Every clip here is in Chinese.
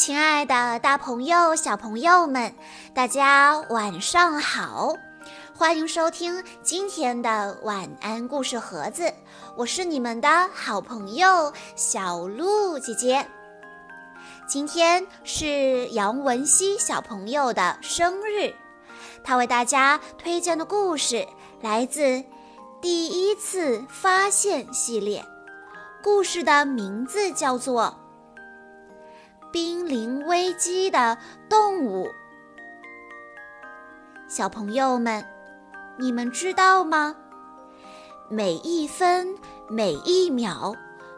亲爱的，大朋友、小朋友们，大家晚上好！欢迎收听今天的晚安故事盒子，我是你们的好朋友小鹿姐姐。今天是杨文熙小朋友的生日，他为大家推荐的故事来自《第一次发现》系列，故事的名字叫做。濒临危机的动物，小朋友们，你们知道吗？每一分每一秒，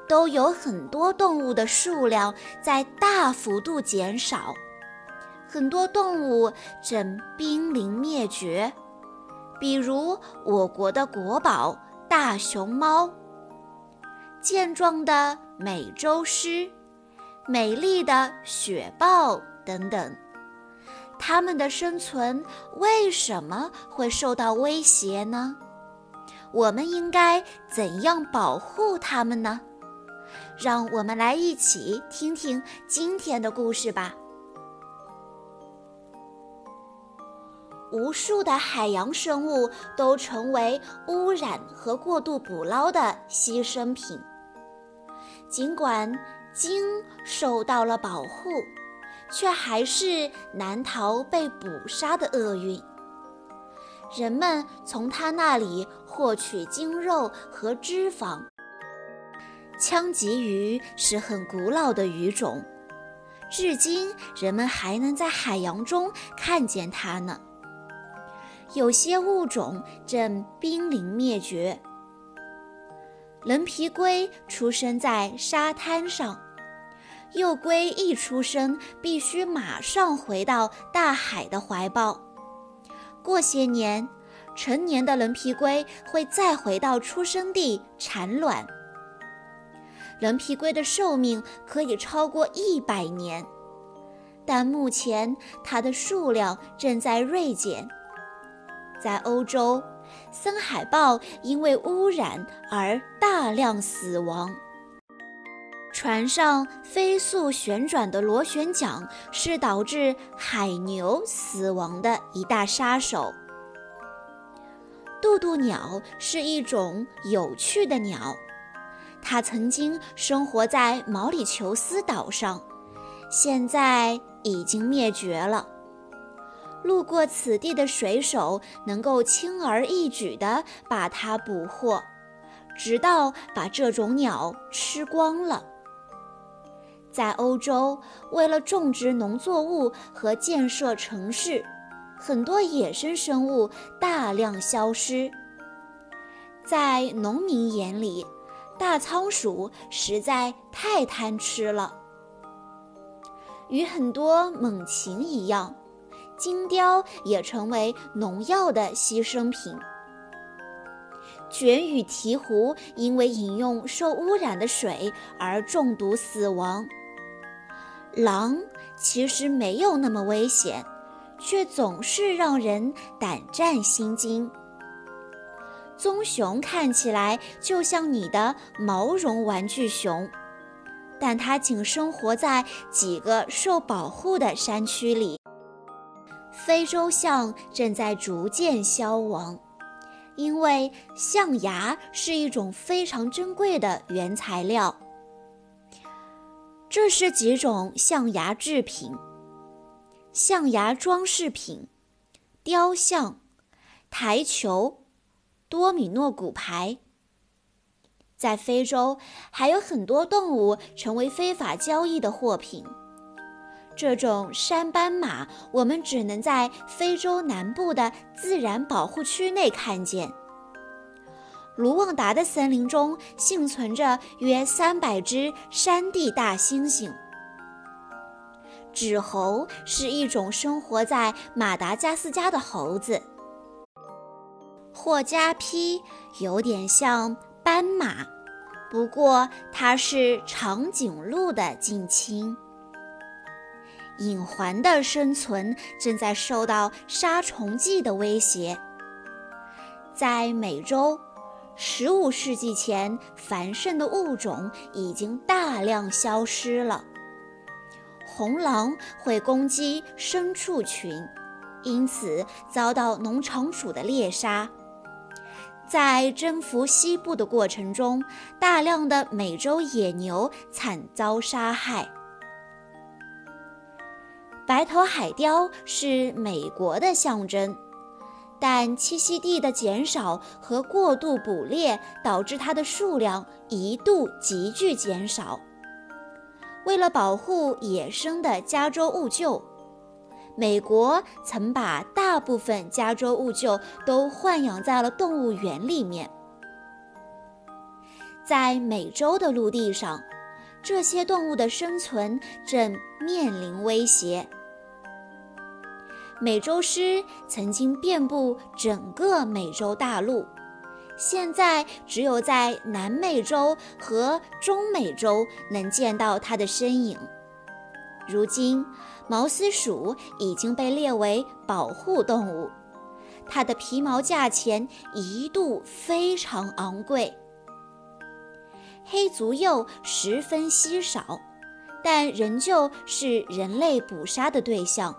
都有很多动物的数量在大幅度减少，很多动物正濒临灭绝。比如我国的国宝大熊猫，健壮的美洲狮。美丽的雪豹等等，它们的生存为什么会受到威胁呢？我们应该怎样保护它们呢？让我们来一起听听今天的故事吧。无数的海洋生物都成为污染和过度捕捞的牺牲品，尽管。鲸受到了保护，却还是难逃被捕杀的厄运。人们从它那里获取鲸肉和脂肪。枪鲫鱼是很古老的鱼种，至今人们还能在海洋中看见它呢。有些物种正濒临灭绝。棱皮龟出生在沙滩上，幼龟一出生必须马上回到大海的怀抱。过些年，成年的棱皮龟会再回到出生地产卵。棱皮龟的寿命可以超过一百年，但目前它的数量正在锐减。在欧洲。森海豹因为污染而大量死亡。船上飞速旋转的螺旋桨是导致海牛死亡的一大杀手。渡渡鸟是一种有趣的鸟，它曾经生活在毛里求斯岛上，现在已经灭绝了。路过此地的水手能够轻而易举地把它捕获，直到把这种鸟吃光了。在欧洲，为了种植农作物和建设城市，很多野生生物大量消失。在农民眼里，大仓鼠实在太贪吃了。与很多猛禽一样。金雕也成为农药的牺牲品。卷羽鹈鹕因为饮用受污染的水而中毒死亡。狼其实没有那么危险，却总是让人胆战心惊。棕熊看起来就像你的毛绒玩具熊，但它仅生活在几个受保护的山区里。非洲象正在逐渐消亡，因为象牙是一种非常珍贵的原材料。这是几种象牙制品：象牙装饰品、雕像、台球、多米诺骨牌。在非洲，还有很多动物成为非法交易的货品。这种山斑马，我们只能在非洲南部的自然保护区内看见。卢旺达的森林中幸存着约三百只山地大猩猩。纸猴是一种生活在马达加斯加的猴子。霍加披有点像斑马，不过它是长颈鹿的近亲。隐环的生存正在受到杀虫剂的威胁。在美洲，15世纪前繁盛的物种已经大量消失了。红狼会攻击牲畜群，因此遭到农场主的猎杀。在征服西部的过程中，大量的美洲野牛惨遭杀害。白头海雕是美国的象征。但栖息地的减少和过度捕猎导致它的数量一度急剧减少。为了保护野生的加州兀鹫，美国曾把大部分加州兀鹫都豢养在了动物园里面。在美洲的陆地上，这些动物的生存正面临威胁。美洲狮曾经遍布整个美洲大陆，现在只有在南美洲和中美洲能见到它的身影。如今，毛丝鼠已经被列为保护动物，它的皮毛价钱一度非常昂贵。黑足鼬十分稀少，但仍旧是人类捕杀的对象。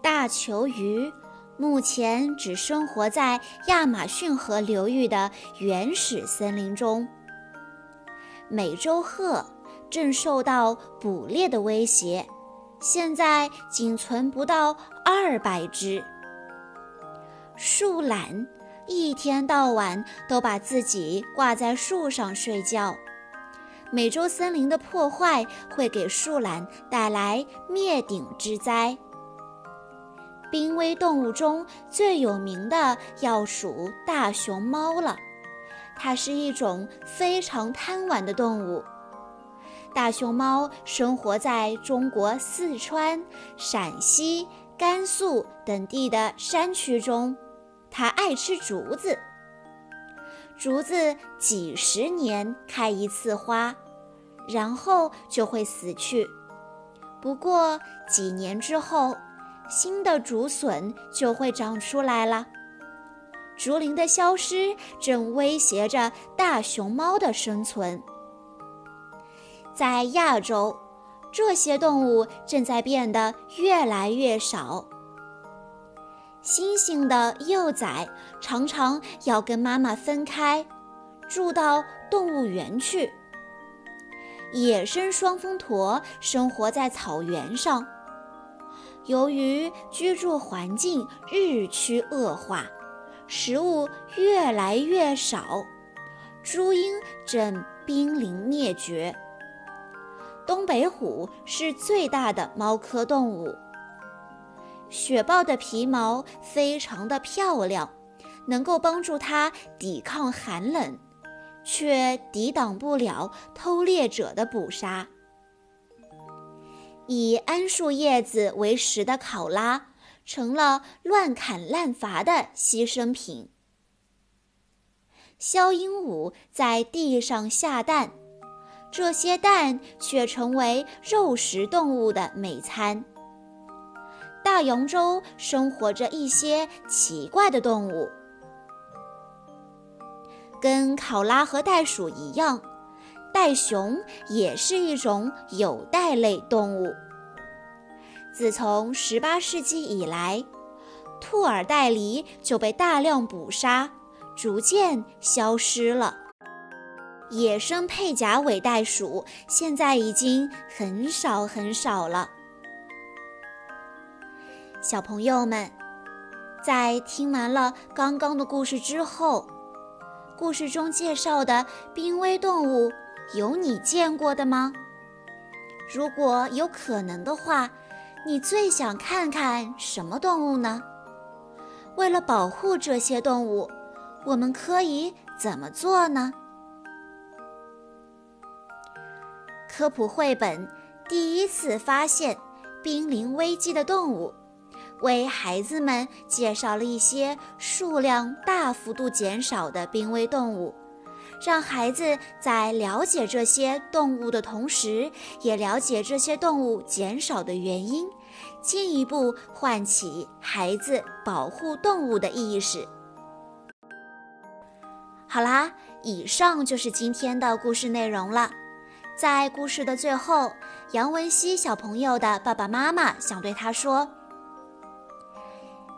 大球鱼目前只生活在亚马逊河流域的原始森林中。美洲鹤正受到捕猎的威胁，现在仅存不到二百只。树懒一天到晚都把自己挂在树上睡觉。美洲森林的破坏会给树懒带来灭顶之灾。濒危动物中最有名的要数大熊猫了，它是一种非常贪玩的动物。大熊猫生活在中国四川、陕西、甘肃等地的山区中，它爱吃竹子。竹子几十年开一次花，然后就会死去。不过几年之后。新的竹笋就会长出来了。竹林的消失正威胁着大熊猫的生存。在亚洲，这些动物正在变得越来越少。猩猩的幼崽常常要跟妈妈分开，住到动物园去。野生双峰驼生活在草原上。由于居住环境日趋恶化，食物越来越少，朱鹰正濒临灭绝。东北虎是最大的猫科动物。雪豹的皮毛非常的漂亮，能够帮助它抵抗寒冷，却抵挡不了偷猎者的捕杀。以桉树叶子为食的考拉，成了乱砍滥伐的牺牲品。枭鹦鹉在地上下蛋，这些蛋却成为肉食动物的美餐。大洋洲生活着一些奇怪的动物，跟考拉和袋鼠一样。袋熊也是一种有袋类动物。自从18世纪以来，兔耳袋狸就被大量捕杀，逐渐消失了。野生佩甲尾袋鼠现在已经很少很少了。小朋友们，在听完了刚刚的故事之后，故事中介绍的濒危动物。有你见过的吗？如果有可能的话，你最想看看什么动物呢？为了保护这些动物，我们可以怎么做呢？科普绘本第一次发现濒临危机的动物，为孩子们介绍了一些数量大幅度减少的濒危动物。让孩子在了解这些动物的同时，也了解这些动物减少的原因，进一步唤起孩子保护动物的意识。好啦，以上就是今天的故事内容了。在故事的最后，杨文熙小朋友的爸爸妈妈想对他说：“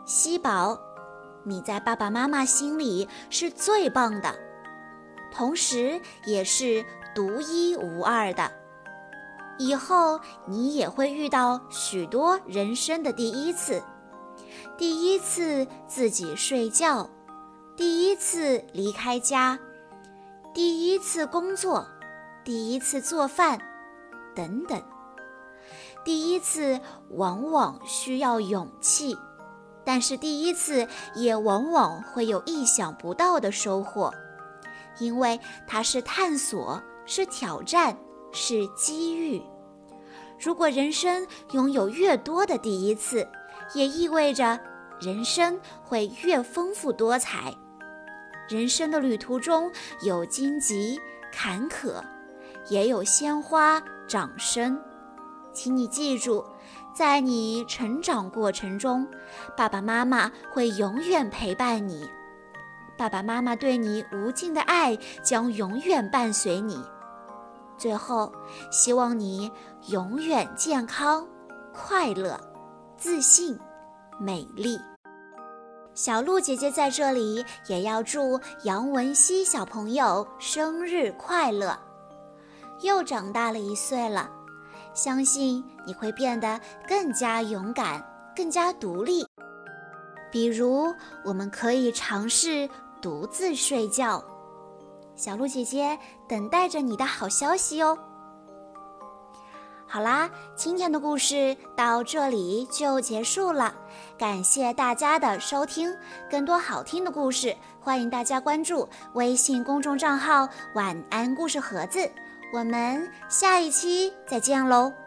熙宝，你在爸爸妈妈心里是最棒的，同时也是独一无二的。以后你也会遇到许多人生的第一次，第一次自己睡觉，第一次离开家，第一次工作。”第一次做饭，等等。第一次往往需要勇气，但是第一次也往往会有意想不到的收获，因为它是探索，是挑战，是机遇。如果人生拥有越多的第一次，也意味着人生会越丰富多彩。人生的旅途中有荆棘、坎坷。也有鲜花、掌声，请你记住，在你成长过程中，爸爸妈妈会永远陪伴你。爸爸妈妈对你无尽的爱将永远伴随你。最后，希望你永远健康、快乐、自信、美丽。小鹿姐姐在这里也要祝杨文熙小朋友生日快乐。又长大了一岁了，相信你会变得更加勇敢、更加独立。比如，我们可以尝试独自睡觉。小鹿姐姐等待着你的好消息哦。好啦，今天的故事到这里就结束了，感谢大家的收听。更多好听的故事，欢迎大家关注微信公众账号“晚安故事盒子”。我们下一期再见喽。